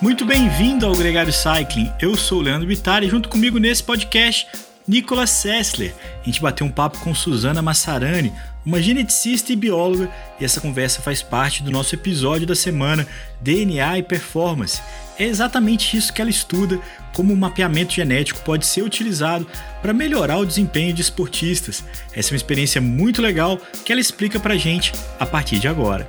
Muito bem-vindo ao Gregário Cycling. Eu sou o Leandro Bittar e junto comigo nesse podcast, Nicolas Sessler. A gente bateu um papo com Suzana Massarani, uma geneticista e bióloga, e essa conversa faz parte do nosso episódio da semana DNA e Performance. É exatamente isso que ela estuda, como o mapeamento genético pode ser utilizado para melhorar o desempenho de esportistas. Essa é uma experiência muito legal que ela explica pra gente a partir de agora.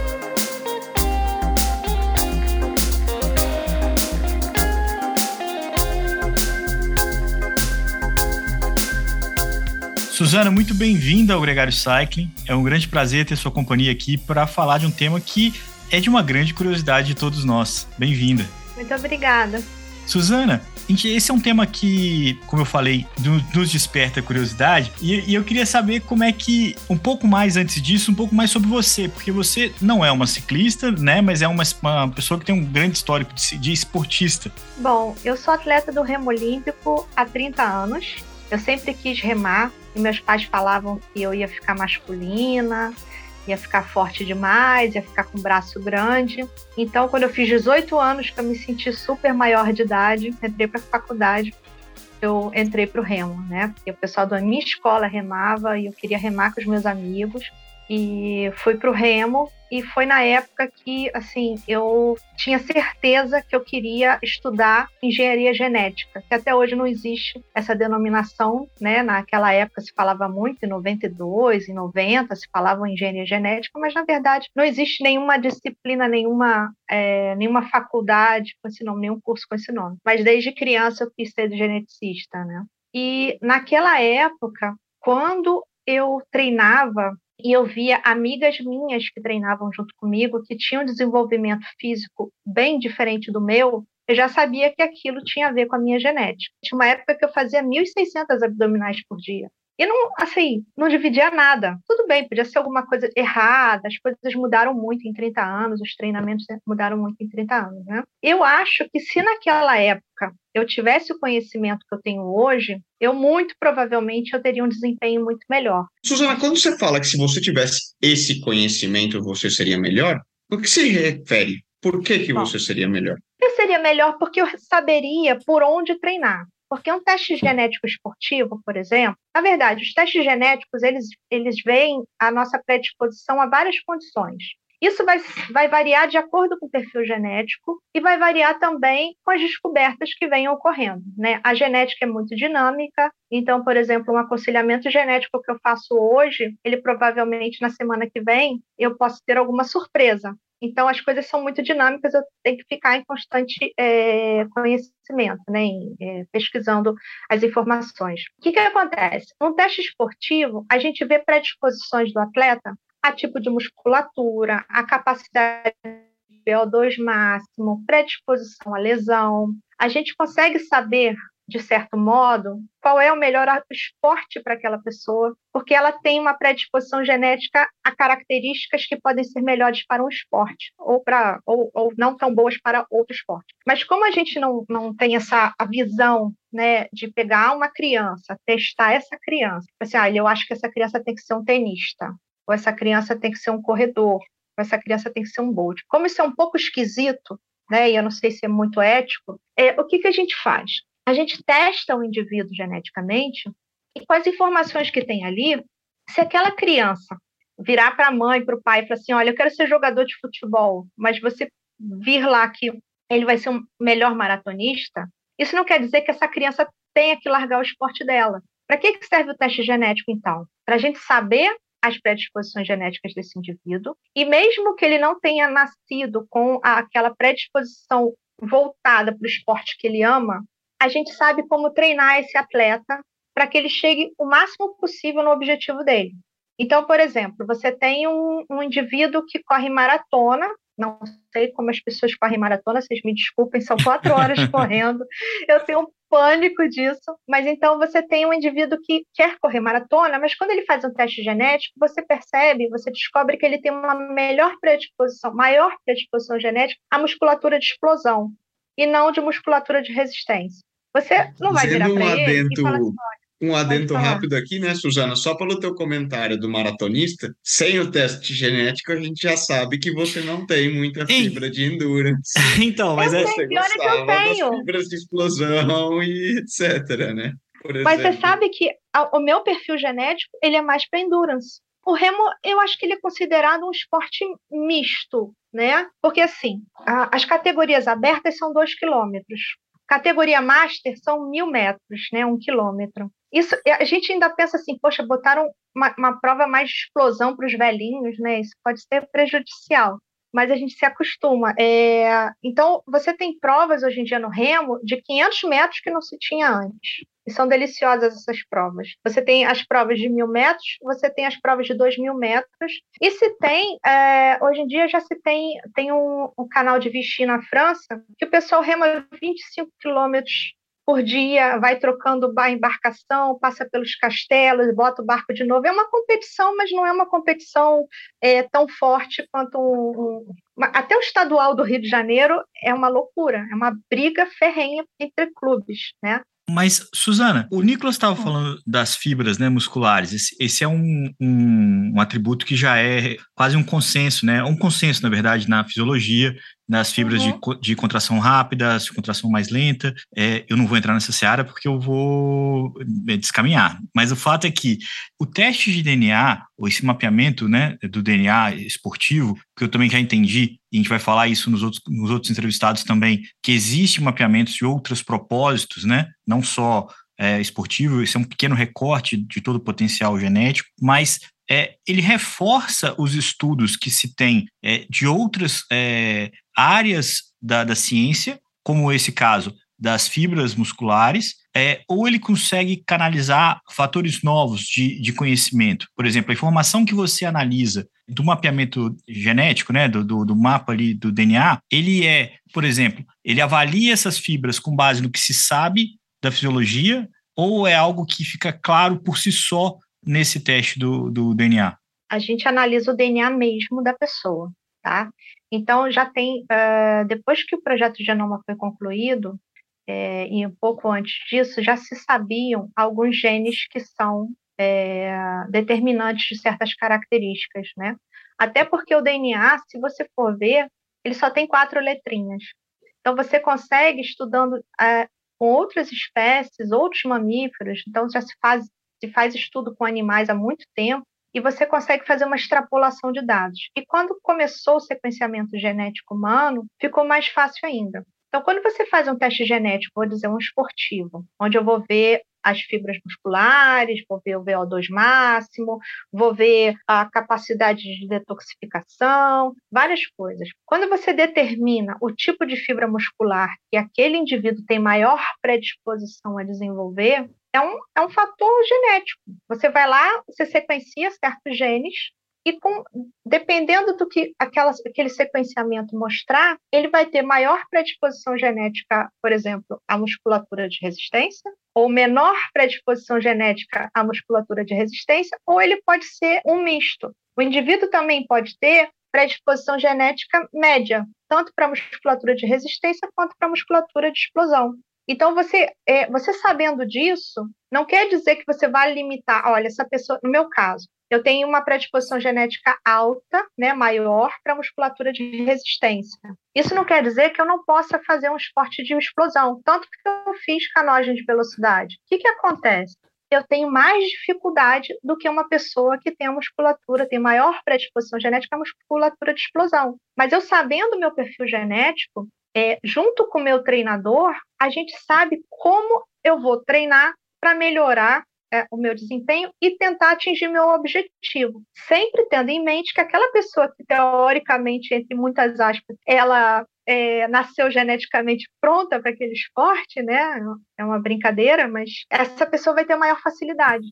Suzana, muito bem-vinda ao Gregário Cycling. É um grande prazer ter sua companhia aqui para falar de um tema que é de uma grande curiosidade de todos nós. Bem-vinda. Muito obrigada. Suzana, esse é um tema que, como eu falei, nos desperta curiosidade. E, eu queria saber como é que, um pouco mais antes disso, um pouco mais sobre você, porque você não é uma ciclista, né? Mas é uma, uma pessoa que tem um grande histórico de, de esportista. Bom, eu sou atleta do remo olímpico há 30 anos. Eu sempre quis remar, e meus pais falavam que eu ia ficar masculina, ia ficar forte demais, ia ficar com o braço grande. Então, quando eu fiz 18 anos, que eu me senti super maior de idade, entrei para a faculdade, eu entrei para o remo, né? Porque o pessoal da minha escola remava e eu queria remar com os meus amigos e fui para o remo e foi na época que assim eu tinha certeza que eu queria estudar engenharia genética que até hoje não existe essa denominação né? Naquela época se falava muito em 92 em 90 se falava engenharia genética mas na verdade não existe nenhuma disciplina nenhuma é, nenhuma faculdade com esse nome nenhum curso com esse nome. Mas desde criança eu quis ser geneticista né? E naquela época quando eu treinava e eu via amigas minhas que treinavam junto comigo, que tinham desenvolvimento físico bem diferente do meu, eu já sabia que aquilo tinha a ver com a minha genética. Tinha uma época que eu fazia 1.600 abdominais por dia. E não, assim, não dividia nada. Tudo bem, podia ser alguma coisa errada, as coisas mudaram muito em 30 anos, os treinamentos mudaram muito em 30 anos, né? Eu acho que se naquela época eu tivesse o conhecimento que eu tenho hoje, eu muito provavelmente eu teria um desempenho muito melhor. Suzana, quando você fala que se você tivesse esse conhecimento você seria melhor, o que se refere? Por que, que Bom, você seria melhor? Eu seria melhor porque eu saberia por onde treinar. Porque um teste genético esportivo, por exemplo, na verdade, os testes genéticos, eles, eles veem a nossa predisposição a várias condições. Isso vai, vai variar de acordo com o perfil genético e vai variar também com as descobertas que venham ocorrendo. Né? A genética é muito dinâmica, então, por exemplo, um aconselhamento genético que eu faço hoje, ele provavelmente na semana que vem eu posso ter alguma surpresa. Então, as coisas são muito dinâmicas, eu tenho que ficar em constante é, conhecimento, né, em, é, pesquisando as informações. O que, que acontece? No teste esportivo, a gente vê predisposições do atleta a tipo de musculatura, a capacidade de VO2 máximo, predisposição à lesão. A gente consegue saber de certo modo, qual é o melhor esporte para aquela pessoa, porque ela tem uma predisposição genética a características que podem ser melhores para um esporte, ou, para, ou, ou não tão boas para outro esporte. Mas como a gente não, não tem essa visão né, de pegar uma criança, testar essa criança, assim, ah, eu acho que essa criança tem que ser um tenista, ou essa criança tem que ser um corredor, ou essa criança tem que ser um bold. Como isso é um pouco esquisito, né, e eu não sei se é muito ético, é, o que, que a gente faz? a gente testa o indivíduo geneticamente e com as informações que tem ali, se aquela criança virar para a mãe, para o pai e falar assim, olha, eu quero ser jogador de futebol, mas você vir lá que ele vai ser um melhor maratonista, isso não quer dizer que essa criança tenha que largar o esporte dela. Para que serve o teste genético, então? Para a gente saber as predisposições genéticas desse indivíduo, e mesmo que ele não tenha nascido com aquela predisposição voltada para o esporte que ele ama, a gente sabe como treinar esse atleta para que ele chegue o máximo possível no objetivo dele. Então, por exemplo, você tem um, um indivíduo que corre maratona, não sei como as pessoas correm maratona, vocês me desculpem, são quatro horas correndo, eu tenho um pânico disso, mas então você tem um indivíduo que quer correr maratona, mas quando ele faz um teste genético, você percebe, você descobre que ele tem uma melhor predisposição, maior predisposição genética à musculatura de explosão e não de musculatura de resistência. Você não vai virar para ele e falar assim, um adendo rápido aqui, né, Suzana? Só pelo teu comentário do maratonista, sem o teste genético, a gente já sabe que você não tem muita fibra de endurance. então, mas eu é. Você gostava das fibras de explosão e etc, né? mas você sabe que o meu perfil genético, ele é mais para endurance. O remo, eu acho que ele é considerado um esporte misto, né? Porque, assim, a, as categorias abertas são dois quilômetros. Categoria Master são mil metros, né? Um quilômetro. Isso, a gente ainda pensa assim, poxa, botaram uma, uma prova mais de explosão para os velhinhos, né? Isso pode ser prejudicial, mas a gente se acostuma. É, então, você tem provas hoje em dia no remo de 500 metros que não se tinha antes. E são deliciosas essas provas. Você tem as provas de mil metros, você tem as provas de dois mil metros. E se tem, é, hoje em dia já se tem, tem um, um canal de Vichy na França, que o pessoal rema 25 quilômetros por dia, vai trocando a embarcação, passa pelos castelos, bota o barco de novo. É uma competição, mas não é uma competição é, tão forte quanto um, um, até o estadual do Rio de Janeiro é uma loucura, é uma briga ferrenha entre clubes, né? Mas, Suzana, o Nicolas estava hum. falando das fibras né, musculares. Esse, esse é um, um, um, atributo que já é quase um consenso, né? Um consenso, na verdade, na fisiologia, nas fibras uhum. de, de contração rápida, de contração mais lenta. É, eu não vou entrar nessa seara porque eu vou é, descaminhar. Mas o fato é que o teste de DNA, ou esse mapeamento né, do DNA esportivo, que eu também já entendi, e a gente vai falar isso nos outros, nos outros entrevistados também, que existe mapeamento de outros propósitos, né? Não só é, esportivo, esse é um pequeno recorte de todo o potencial genético, mas é, ele reforça os estudos que se tem é, de outras é, áreas da, da ciência, como esse caso das fibras musculares, é, ou ele consegue canalizar fatores novos de, de conhecimento. Por exemplo, a informação que você analisa do mapeamento genético, né, do, do, do, mapa ali do DNA, ele é, por exemplo, ele avalia essas fibras com base no que se sabe da fisiologia, ou é algo que fica claro por si só nesse teste do, do DNA? A gente analisa o DNA mesmo da pessoa, tá? Então, já tem, uh, depois que o projeto Genoma foi concluído, é, e um pouco antes disso, já se sabiam alguns genes que são é, determinantes de certas características, né? Até porque o DNA, se você for ver, ele só tem quatro letrinhas. Então, você consegue, estudando com outras espécies, outros mamíferos, então já se faz se faz estudo com animais há muito tempo e você consegue fazer uma extrapolação de dados. E quando começou o sequenciamento genético humano, ficou mais fácil ainda. Então, quando você faz um teste genético, vou dizer um esportivo, onde eu vou ver as fibras musculares, vou ver o VO2 máximo, vou ver a capacidade de detoxificação, várias coisas. Quando você determina o tipo de fibra muscular que aquele indivíduo tem maior predisposição a desenvolver, é um, é um fator genético. Você vai lá, você sequencia certos genes, e com, dependendo do que aquela, aquele sequenciamento mostrar, ele vai ter maior predisposição genética, por exemplo, à musculatura de resistência, ou menor predisposição genética à musculatura de resistência, ou ele pode ser um misto. O indivíduo também pode ter predisposição genética média, tanto para musculatura de resistência quanto para musculatura de explosão. Então, você, é, você sabendo disso, não quer dizer que você vai limitar, olha, essa pessoa, no meu caso, eu tenho uma predisposição genética alta, né, maior para musculatura de resistência. Isso não quer dizer que eu não possa fazer um esporte de explosão, tanto que eu fiz canoagem de velocidade. O que, que acontece? Eu tenho mais dificuldade do que uma pessoa que tem a musculatura, tem maior predisposição genética à musculatura de explosão. Mas eu sabendo o meu perfil genético, é, junto com o meu treinador, a gente sabe como eu vou treinar para melhorar é, o meu desempenho e tentar atingir meu objetivo, sempre tendo em mente que aquela pessoa que teoricamente, entre muitas aspas, ela é, nasceu geneticamente pronta para aquele esporte, né? É uma brincadeira, mas essa pessoa vai ter maior facilidade.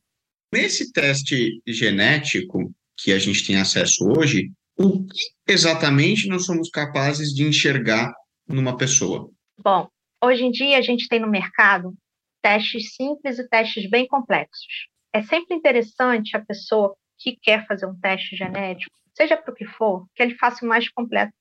Nesse teste genético que a gente tem acesso hoje, o que exatamente nós somos capazes de enxergar numa pessoa? Bom, hoje em dia a gente tem no mercado testes simples e testes bem complexos. É sempre interessante a pessoa que quer fazer um teste genético, seja para o que for, que ele faça o mais completo,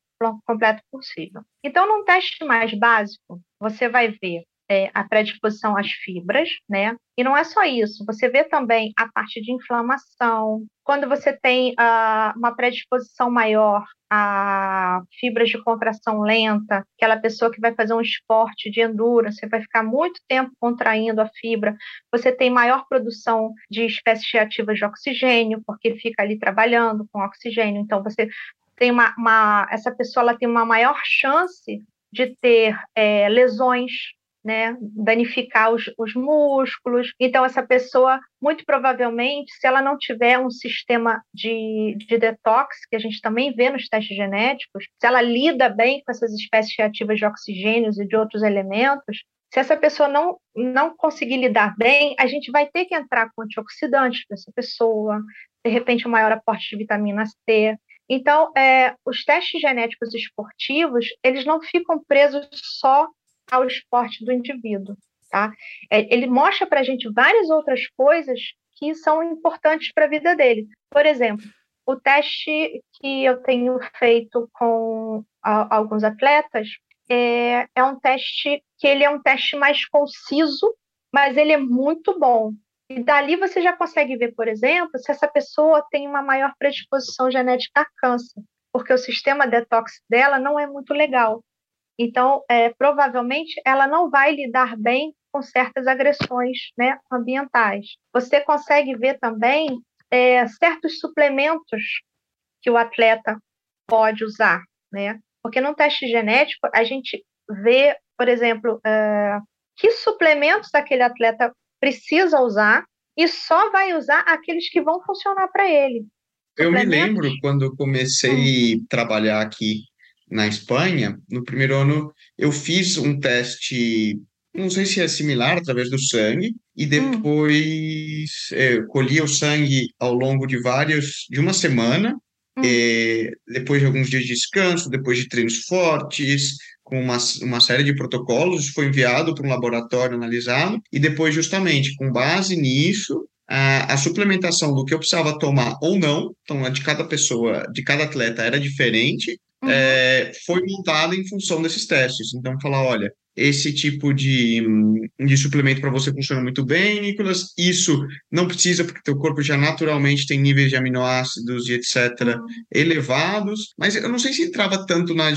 completo possível. Então, num teste mais básico, você vai ver é, a predisposição às fibras, né? E não é só isso, você vê também a parte de inflamação. Quando você tem uh, uma predisposição maior a fibras de contração lenta, aquela pessoa que vai fazer um esporte de endurance, vai ficar muito tempo contraindo a fibra, você tem maior produção de espécies reativas de oxigênio, porque fica ali trabalhando com oxigênio, então você tem uma, uma essa pessoa ela tem uma maior chance de ter é, lesões né, danificar os, os, músculos. Então, essa pessoa, muito provavelmente, se ela não tiver um sistema de, de detox, que a gente também vê nos testes genéticos, se ela lida bem com essas espécies reativas de oxigênios e de outros elementos, se essa pessoa não, não conseguir lidar bem, a gente vai ter que entrar com antioxidantes para essa pessoa, de repente, um maior aporte de vitamina C. Então, é, os testes genéticos esportivos, eles não ficam presos só ao esporte do indivíduo. Tá? É, ele mostra para a gente várias outras coisas que são importantes para a vida dele. Por exemplo, o teste que eu tenho feito com a, alguns atletas é, é um teste que ele é um teste mais conciso, mas ele é muito bom. E dali você já consegue ver, por exemplo, se essa pessoa tem uma maior predisposição genética a câncer, porque o sistema detox dela não é muito legal. Então, é, provavelmente, ela não vai lidar bem com certas agressões né, ambientais. Você consegue ver também é, certos suplementos que o atleta pode usar, né? Porque no teste genético a gente vê, por exemplo, é, que suplementos aquele atleta precisa usar e só vai usar aqueles que vão funcionar para ele. Eu me lembro quando eu comecei hum. a trabalhar aqui na Espanha, no primeiro ano eu fiz um teste, não sei se é similar, através do sangue, e hum. depois hum. colhia o sangue ao longo de vários, de uma semana, hum. é, depois de alguns dias de descanso, depois de treinos fortes, com uma, uma série de protocolos, foi enviado para um laboratório analisado, e depois, justamente, com base nisso, a, a, suplementação do que eu precisava tomar ou não, então a de cada pessoa, de cada atleta era diferente, uhum. é, foi montada em função desses testes. Então, falar, olha, esse tipo de, de suplemento para você funciona muito bem, Nicolas. Isso não precisa, porque teu corpo já naturalmente tem níveis de aminoácidos e etc. Uhum. elevados. Mas eu não sei se entrava tanto na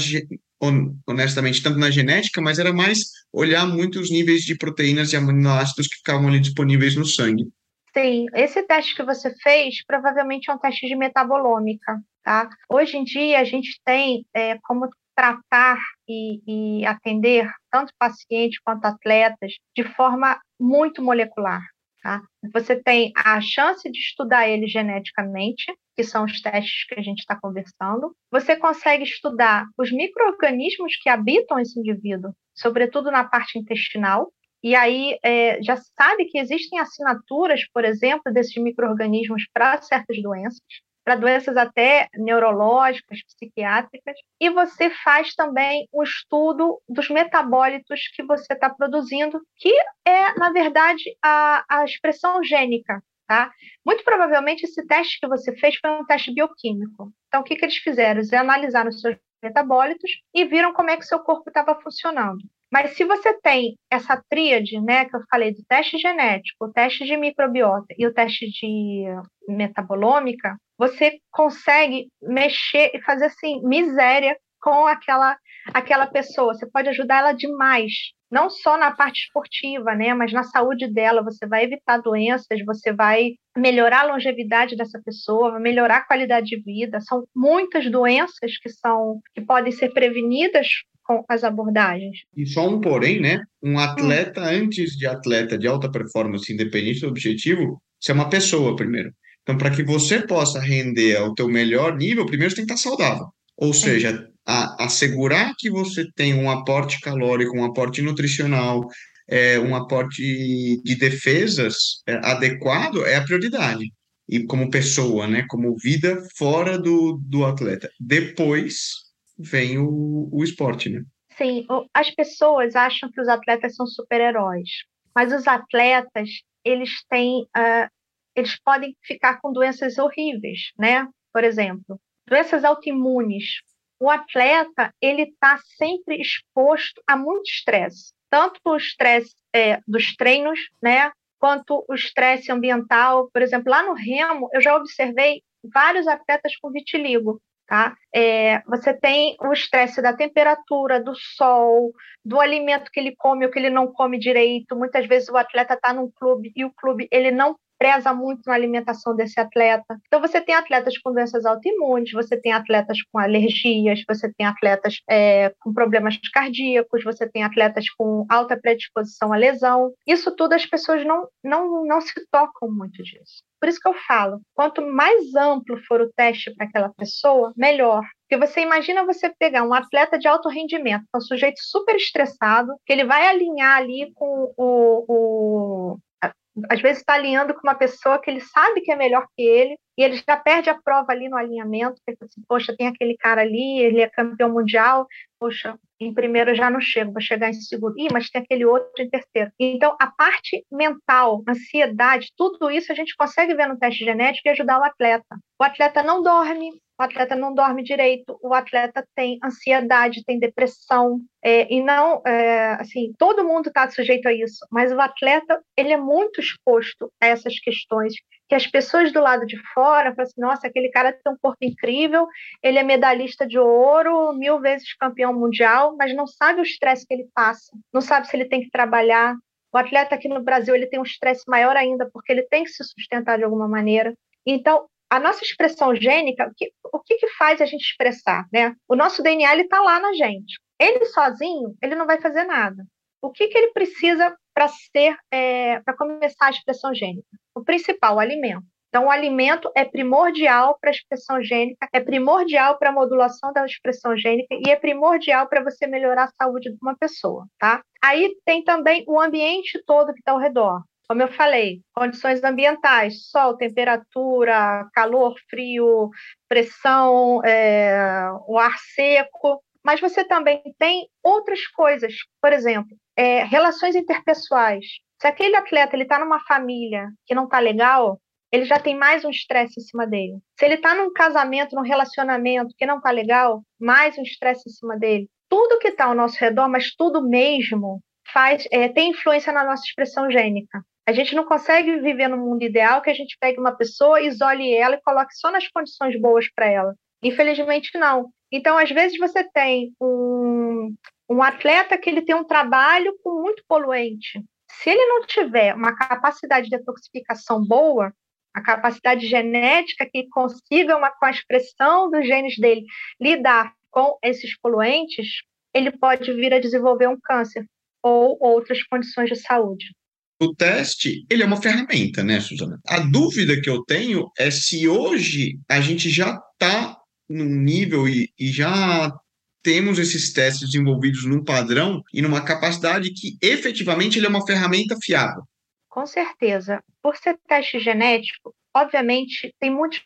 honestamente, tanto na genética, mas era mais olhar muito os níveis de proteínas e aminoácidos que ficavam ali disponíveis no sangue. Sim, esse teste que você fez provavelmente é um teste de metabolômica. Tá? Hoje em dia, a gente tem é, como tratar e, e, atender tanto pacientes quanto atletas de forma muito molecular. Tá? Você tem a chance de estudar ele geneticamente, que são os testes que a gente está conversando. Você consegue estudar os micro-organismos que habitam esse indivíduo, sobretudo na parte intestinal, e aí é, já sabe que existem assinaturas, por exemplo, desses micro-organismos para certas doenças para doenças até neurológicas, psiquiátricas, e você faz também o um estudo dos metabólitos que você está produzindo, que é, na verdade, a, a expressão gênica. Tá? Muito provavelmente esse teste que você fez foi um teste bioquímico. Então, o que, que eles fizeram? Eles analisaram os seus metabólitos e viram como é que seu corpo estava funcionando. Mas se você tem essa tríade, né, que eu falei do teste genético, o teste de microbiota e o teste de metabolômica, você consegue mexer e fazer assim miséria com aquela aquela pessoa. Você pode ajudar ela demais, não só na parte esportiva, né, mas na saúde dela. Você vai evitar doenças, você vai melhorar a longevidade dessa pessoa, vai melhorar a qualidade de vida. São muitas doenças que são que podem ser prevenidas com as abordagens. E só um porém, né? Um atleta, hum. antes de atleta de alta performance, independente do objetivo, você é uma pessoa primeiro. Então, para que você possa render ao teu melhor nível, primeiro você tem que estar saudável. Ou seja, a, assegurar que você tem um aporte calórico, um aporte nutricional, é, um aporte de defesas é, adequado é a prioridade. E como pessoa, né? Como vida fora do, do atleta. Depois vem o, o esporte, né? Sim, as pessoas acham que os atletas são super-heróis, mas os atletas, eles têm, uh, eles podem ficar com doenças horríveis, né? Por exemplo, doenças autoimunes. O atleta, ele está sempre exposto a muito estresse, tanto o estresse é, dos treinos, né? Quanto o estresse ambiental. Por exemplo, lá no Remo, eu já observei vários atletas com vitiligo. Tá? É, você tem o estresse da temperatura, do sol, do alimento que ele come ou que ele não come direito. Muitas vezes o atleta está num clube e o clube ele não preza muito na alimentação desse atleta. Então, você tem atletas com doenças autoimunes, você tem atletas com alergias, você tem atletas é, com problemas cardíacos, você tem atletas com alta predisposição à lesão. Isso tudo as pessoas não, não, não se tocam muito disso. Por isso que eu falo, quanto mais amplo for o teste para aquela pessoa, melhor. Porque você imagina você pegar um atleta de alto rendimento, um sujeito super estressado, que ele vai alinhar ali com o, o, às vezes está alinhando com uma pessoa que ele sabe que é melhor que ele, e ele já perde a prova ali no alinhamento, porque assim, poxa, tem aquele cara ali, ele é campeão mundial, poxa, em primeiro eu já não chego, vou chegar em segundo, Ih, mas tem aquele outro em terceiro. Então, a parte mental, ansiedade, tudo isso a gente consegue ver no teste genético e ajudar o atleta. O atleta não dorme, o atleta não dorme direito, o atleta tem ansiedade, tem depressão, é, e não, é, assim, todo mundo está sujeito a isso, mas o atleta, ele é muito exposto a essas questões, que as pessoas do lado de fora falam assim, nossa, aquele cara tem um corpo incrível, ele é medalhista de ouro, mil vezes campeão mundial, mas não sabe o estresse que ele passa, não sabe se ele tem que trabalhar, o atleta aqui no Brasil ele tem um estresse maior ainda, porque ele tem que se sustentar de alguma maneira. Então, a nossa expressão gênica, o que, o que, que faz a gente expressar? Né? O nosso DNA está lá na gente. Ele sozinho, ele não vai fazer nada. O que, que ele precisa para ser, é, para começar a expressão gênica? O principal, o alimento. Então, o alimento é primordial para a expressão gênica, é primordial para a modulação da expressão gênica e é primordial para você melhorar a saúde de uma pessoa, tá? Aí tem também o ambiente todo que está ao redor. Como eu falei, condições ambientais, sol, temperatura, calor, frio, pressão, é, o ar seco, mas você também tem outras coisas, por exemplo, é, relações interpessoais. Se aquele atleta ele está numa família que não está legal, ele já tem mais um estresse em cima dele. Se ele está num casamento, num relacionamento que não está legal, mais um estresse em cima dele. Tudo que está ao nosso redor, mas tudo mesmo, faz é, tem influência na nossa expressão gênica. A gente não consegue viver no mundo ideal que a gente pegue uma pessoa, isole ela e coloque só nas condições boas para ela. Infelizmente, não. Então, às vezes, você tem um, um atleta que ele tem um trabalho com muito poluente. Se ele não tiver uma capacidade de detoxificação boa, a capacidade genética que consiga, uma, com a expressão dos genes dele, lidar com esses poluentes, ele pode vir a desenvolver um câncer ou outras condições de saúde o teste, ele é uma ferramenta, né, Suzana? A dúvida que eu tenho é se hoje a gente já está num nível e, e já temos esses testes desenvolvidos num padrão e numa capacidade que efetivamente ele é uma ferramenta fiável. Com certeza. Por ser teste genético, obviamente, tem muitos,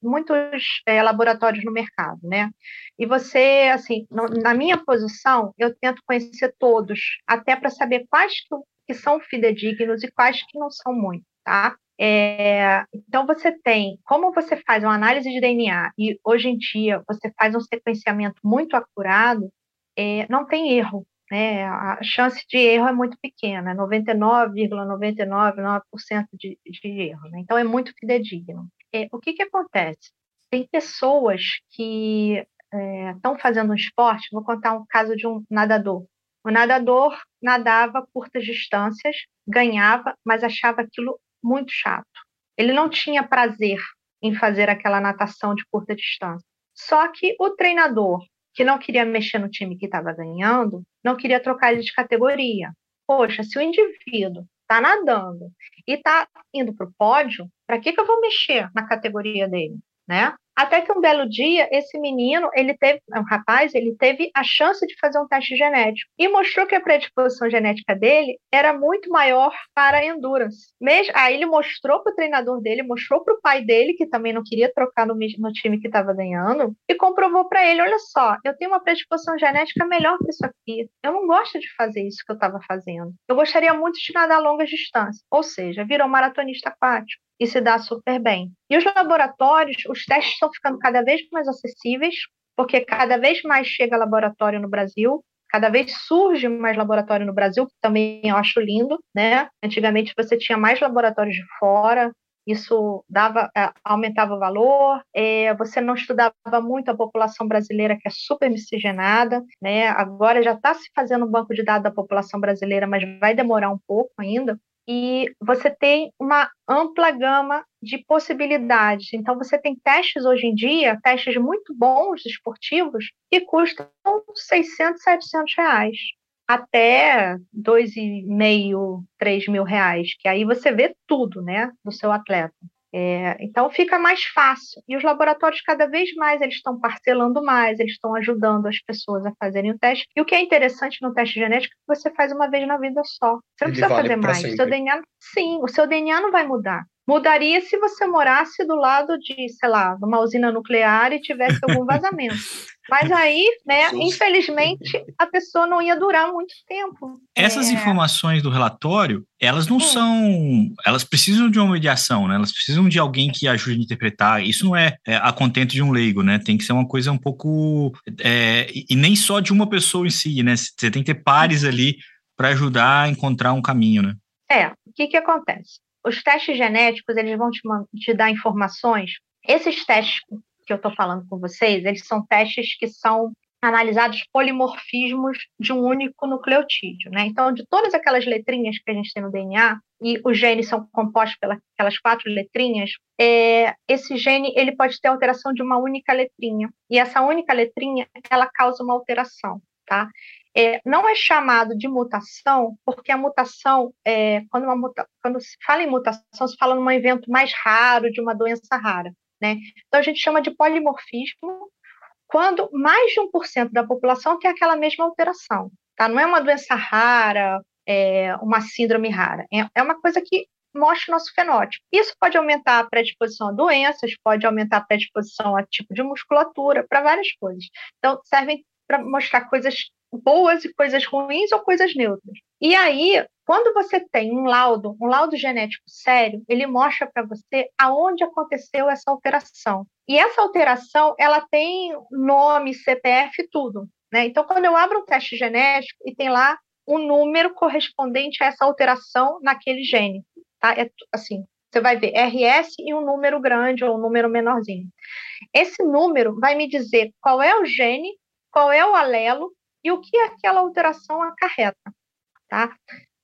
muitos é, laboratórios no mercado, né? E você, assim, no, na minha posição, eu tento conhecer todos, até para saber quais que que são fidedignos e quais que não são muito, tá? É, então você tem, como você faz uma análise de DNA e hoje em dia você faz um sequenciamento muito acurado, é, não tem erro, né? A chance de erro é muito pequena, 99,999% de, de erro, né? Então é muito fidedigno. É, o que que acontece? Tem pessoas que estão é, fazendo um esporte, vou contar um caso de um nadador. O nadador nadava curtas distâncias, ganhava, mas achava aquilo muito chato. Ele não tinha prazer em fazer aquela natação de curta distância. Só que o treinador, que não queria mexer no time que estava ganhando, não queria trocar ele de categoria. Poxa, se o indivíduo está nadando e está indo para o pódio, para que, que eu vou mexer na categoria dele? Né? Até que um belo dia, esse menino, ele teve, um rapaz, ele teve a chance de fazer um teste genético e mostrou que a predisposição genética dele era muito maior para endurance. Mesmo, aí ele mostrou para o treinador dele, mostrou para o pai dele, que também não queria trocar no, no time que estava ganhando, e comprovou para ele: olha só, eu tenho uma predisposição genética melhor que isso aqui. Eu não gosto de fazer isso que eu estava fazendo. Eu gostaria muito de nadar longas distâncias. Ou seja, virou maratonista aquático e se dá super bem. E os laboratórios, os testes estão ficando cada vez mais acessíveis, porque cada vez mais chega laboratório no Brasil, cada vez surge mais laboratório no Brasil, que também eu acho lindo, né? Antigamente você tinha mais laboratórios de fora, isso dava, é, aumentava o valor, é, você não estudava muito a população brasileira, que é super miscigenada, né? agora já está se fazendo um banco de dados da população brasileira, mas vai demorar um pouco ainda, e você tem uma ampla gama de possibilidades. Então, você tem testes hoje em dia, testes muito bons esportivos, que custam 600, 700 reais, até 2,5, 3 mil reais, que aí você vê tudo, né, do seu atleta. É, então fica mais fácil. E os laboratórios, cada vez mais, eles estão parcelando mais, eles estão ajudando as pessoas a fazerem o teste. E o que é interessante no teste genético é que você faz uma vez na vida só. Você não Ele precisa vale fazer mais. O seu DNA, sim, o seu DNA não vai mudar. Mudaria se você morasse do lado de, sei lá, uma usina nuclear e tivesse algum vazamento. Mas aí, né, infelizmente, a pessoa não ia durar muito tempo. Essas é... informações do relatório, elas não hum. são. Elas precisam de uma mediação, né? Elas precisam de alguém que ajude a interpretar. Isso não é, é a contento de um leigo, né? Tem que ser uma coisa um pouco. É, e nem só de uma pessoa em si, né? Você tem que ter pares ali para ajudar a encontrar um caminho, né? É, o que, que acontece? Os testes genéticos, eles vão te, te dar informações. Esses testes que eu estou falando com vocês, eles são testes que são analisados polimorfismos de um único nucleotídeo, né? Então, de todas aquelas letrinhas que a gente tem no DNA, e os genes são compostos pelas quatro letrinhas, é, esse gene ele pode ter alteração de uma única letrinha, e essa única letrinha ela causa uma alteração, tá? É, não é chamado de mutação, porque a mutação, é, quando, muta, quando se fala em mutação, se fala num evento mais raro, de uma doença rara. Né? Então, a gente chama de polimorfismo quando mais de 1% da população tem aquela mesma alteração. Tá? Não é uma doença rara, é uma síndrome rara. É, é uma coisa que mostra o nosso fenótipo. Isso pode aumentar a predisposição a doenças, pode aumentar a predisposição a tipo de musculatura, para várias coisas. Então, servem para mostrar coisas boas e coisas ruins ou coisas neutras. E aí, quando você tem um laudo, um laudo genético sério, ele mostra para você aonde aconteceu essa alteração. E essa alteração, ela tem nome, CPF, tudo. Né? Então, quando eu abro um teste genético e tem lá um número correspondente a essa alteração naquele gene, tá? É assim, você vai ver RS e um número grande ou um número menorzinho. Esse número vai me dizer qual é o gene, qual é o alelo e o que aquela alteração acarreta, tá?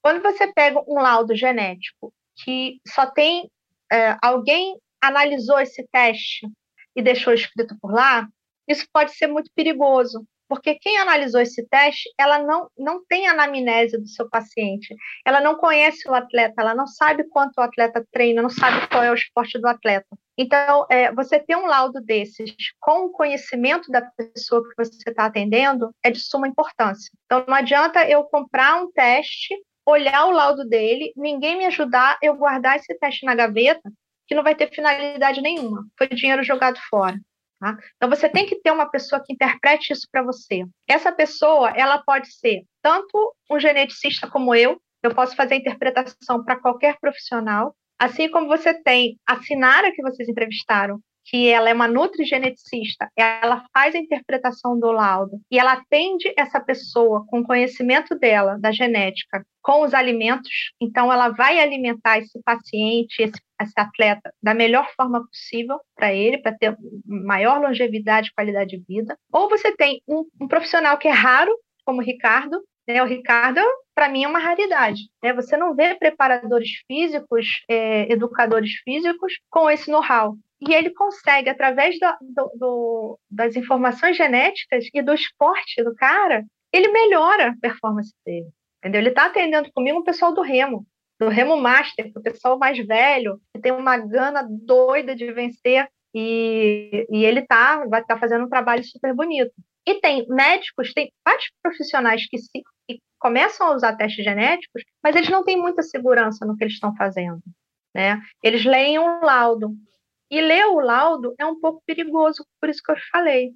Quando você pega um laudo genético que só tem é, alguém analisou esse teste e deixou escrito por lá, isso pode ser muito perigoso, porque quem analisou esse teste, ela não, não tem anamnese do seu paciente, ela não conhece o atleta, ela não sabe quanto o atleta treina, não sabe qual é o esporte do atleta. Então, é, você ter um laudo desses com o conhecimento da pessoa que você está atendendo é de suma importância. Então, não adianta eu comprar um teste, olhar o laudo dele, ninguém me ajudar, eu guardar esse teste na gaveta, que não vai ter finalidade nenhuma. Foi dinheiro jogado fora. Tá? Então você tem que ter uma pessoa que interprete isso para você. Essa pessoa, ela pode ser tanto um geneticista como eu, eu posso fazer interpretação para qualquer profissional, assim como você tem a Sinara que vocês entrevistaram, que ela é uma nutrigeneticista, ela faz a interpretação do laudo e ela atende essa pessoa com conhecimento dela, da genética, com os alimentos, então ela vai alimentar esse paciente, esse, esse atleta, da melhor forma possível para ele, para ter maior longevidade e qualidade de vida. Ou você tem um, um profissional que é raro, como o Ricardo, né? O Ricardo, para mim, é uma raridade. Né? Você não vê preparadores físicos, é, educadores físicos com esse know-how e ele consegue, através do, do, do, das informações genéticas e do esporte do cara, ele melhora a performance dele. Entendeu? Ele está atendendo comigo o pessoal do Remo, do Remo Master, o pessoal mais velho, que tem uma gana doida de vencer. E, e ele tá, vai estar tá fazendo um trabalho super bonito. E tem médicos, tem vários profissionais que, se, que começam a usar testes genéticos, mas eles não têm muita segurança no que eles estão fazendo. Né? Eles leem um laudo. E ler o laudo é um pouco perigoso, por isso que eu falei.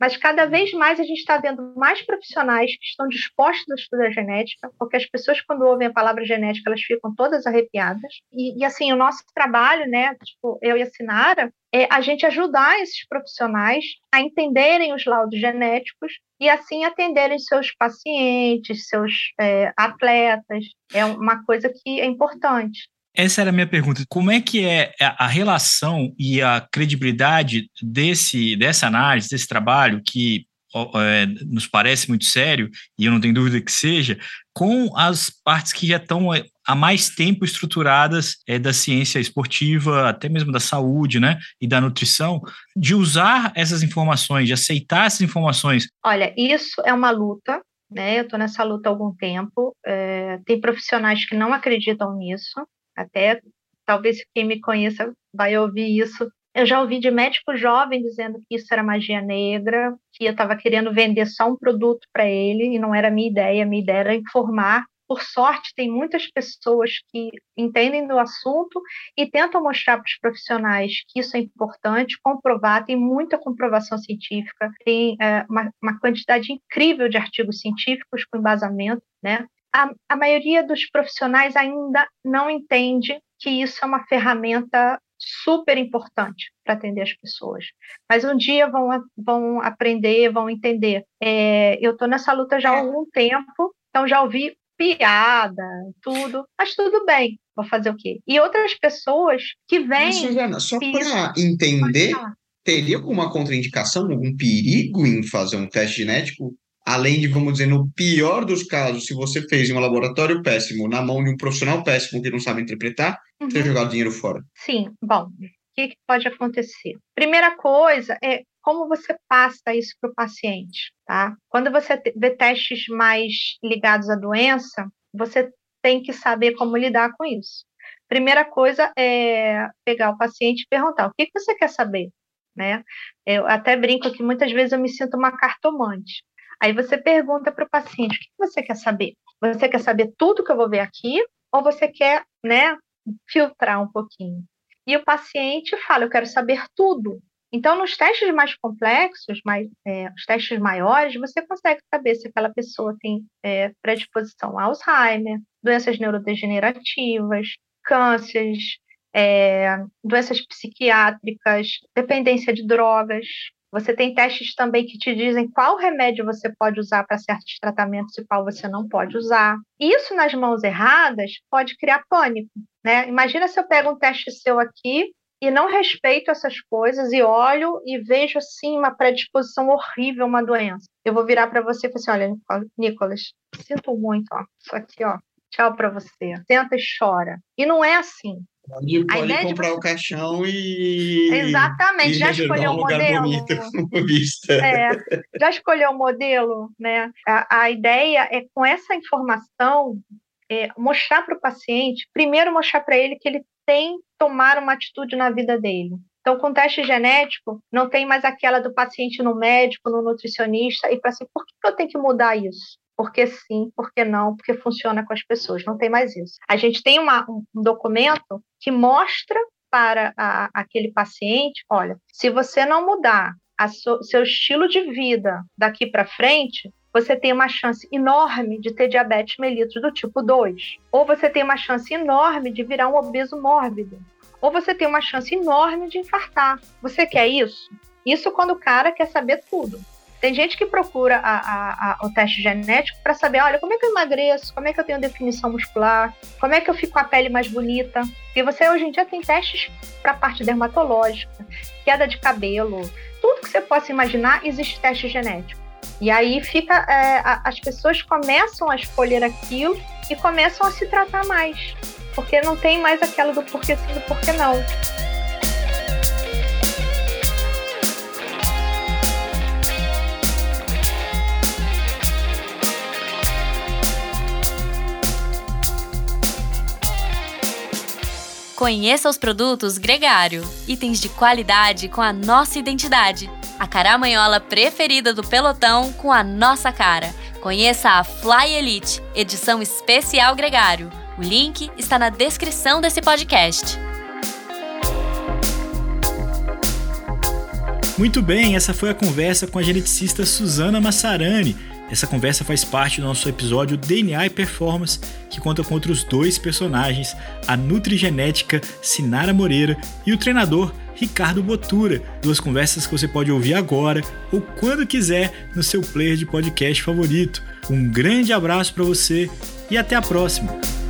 Mas cada vez mais a gente está vendo mais profissionais que estão dispostos a estudar genética, porque as pessoas, quando ouvem a palavra genética, elas ficam todas arrepiadas. E, e assim, o nosso trabalho, né, tipo, eu e a Sinara, é a gente ajudar esses profissionais a entenderem os laudos genéticos e assim atenderem seus pacientes, seus é, atletas. É uma coisa que é importante. Essa era a minha pergunta. Como é que é a relação e a credibilidade desse, dessa análise, desse trabalho, que é, nos parece muito sério, e eu não tenho dúvida que seja, com as partes que já estão é, há mais tempo estruturadas é, da ciência esportiva, até mesmo da saúde, né, e da nutrição, de usar essas informações, de aceitar essas informações? Olha, isso é uma luta, né? Eu estou nessa luta há algum tempo. É, tem profissionais que não acreditam nisso, até talvez quem me conheça vai ouvir isso. Eu já ouvi de médico jovem dizendo que isso era magia negra, que eu estava querendo vender só um produto para ele e não era minha ideia. Minha ideia era informar. Por sorte, tem muitas pessoas que entendem do assunto e tentam mostrar para os profissionais que isso é importante, comprovar. Tem muita comprovação científica, tem é, uma, uma quantidade incrível de artigos científicos com embasamento, né? A, a maioria dos profissionais ainda não entende que isso é uma ferramenta super importante para atender as pessoas. Mas um dia vão, vão aprender, vão entender. É, eu estou nessa luta já há algum tempo, então já ouvi piada, tudo, mas tudo bem, vou fazer o quê? E outras pessoas que vêm. Suzana, só para entender, teria alguma contraindicação, algum perigo em fazer um teste genético além de, vamos dizer, no pior dos casos, se você fez em um laboratório péssimo, na mão de um profissional péssimo que não sabe interpretar, uhum. ter jogado dinheiro fora. Sim, bom, o que, que pode acontecer? Primeira coisa é como você passa isso para o paciente, tá? Quando você vê testes mais ligados à doença, você tem que saber como lidar com isso. Primeira coisa é pegar o paciente e perguntar: o que, que você quer saber? Né? Eu até brinco que muitas vezes eu me sinto uma cartomante. Aí você pergunta para o paciente: o que você quer saber? Você quer saber tudo que eu vou ver aqui? Ou você quer, né, filtrar um pouquinho? E o paciente fala: eu quero saber tudo. Então, nos testes mais complexos, mais, é, os testes maiores, você consegue saber se aquela pessoa tem é, predisposição a Alzheimer, doenças neurodegenerativas, cânceres, é, doenças psiquiátricas, dependência de drogas, você tem testes também que te dizem qual remédio você pode usar para certos tratamentos e qual você não pode usar. Isso nas mãos erradas pode criar pânico, né? Imagina se eu pego um teste seu aqui e não respeito essas coisas e olho e vejo assim uma predisposição horrível, uma doença. Eu vou virar para você e falar assim: olha, Nicolas, sinto muito, ó, isso aqui, ó, tchau para você. Senta e chora. E não é assim. Pode, pode comprar você... o caixão e. Exatamente, e já escolheu um o modelo. É, já escolheu o modelo, né? A, a ideia é, com essa informação, é, mostrar para o paciente, primeiro mostrar para ele que ele tem que tomar uma atitude na vida dele. Então, com teste genético, não tem mais aquela do paciente no médico, no nutricionista, e para assim, por que eu tenho que mudar isso? Porque sim, porque não, porque funciona com as pessoas. Não tem mais isso. A gente tem uma, um documento que mostra para a, aquele paciente: olha, se você não mudar so, seu estilo de vida daqui para frente, você tem uma chance enorme de ter diabetes mellitus do tipo 2. Ou você tem uma chance enorme de virar um obeso mórbido. Ou você tem uma chance enorme de infartar. Você quer isso? Isso quando o cara quer saber tudo. Tem gente que procura a, a, a, o teste genético para saber, olha, como é que eu emagreço, como é que eu tenho definição muscular, como é que eu fico com a pele mais bonita. E você hoje em dia tem testes para a parte dermatológica, queda de cabelo, tudo que você possa imaginar existe teste genético. E aí fica, é, as pessoas começam a escolher aquilo e começam a se tratar mais, porque não tem mais aquela do porquê sim, do porquê não. Conheça os produtos Gregário, itens de qualidade com a nossa identidade. A caramanhola preferida do pelotão com a nossa cara. Conheça a Fly Elite, edição especial Gregário. O link está na descrição desse podcast. Muito bem, essa foi a conversa com a geneticista Suzana Massarani. Essa conversa faz parte do nosso episódio DNA e Performance, que conta com outros dois personagens, a nutrigenética Sinara Moreira e o treinador Ricardo Botura. Duas conversas que você pode ouvir agora ou quando quiser no seu player de podcast favorito. Um grande abraço para você e até a próxima!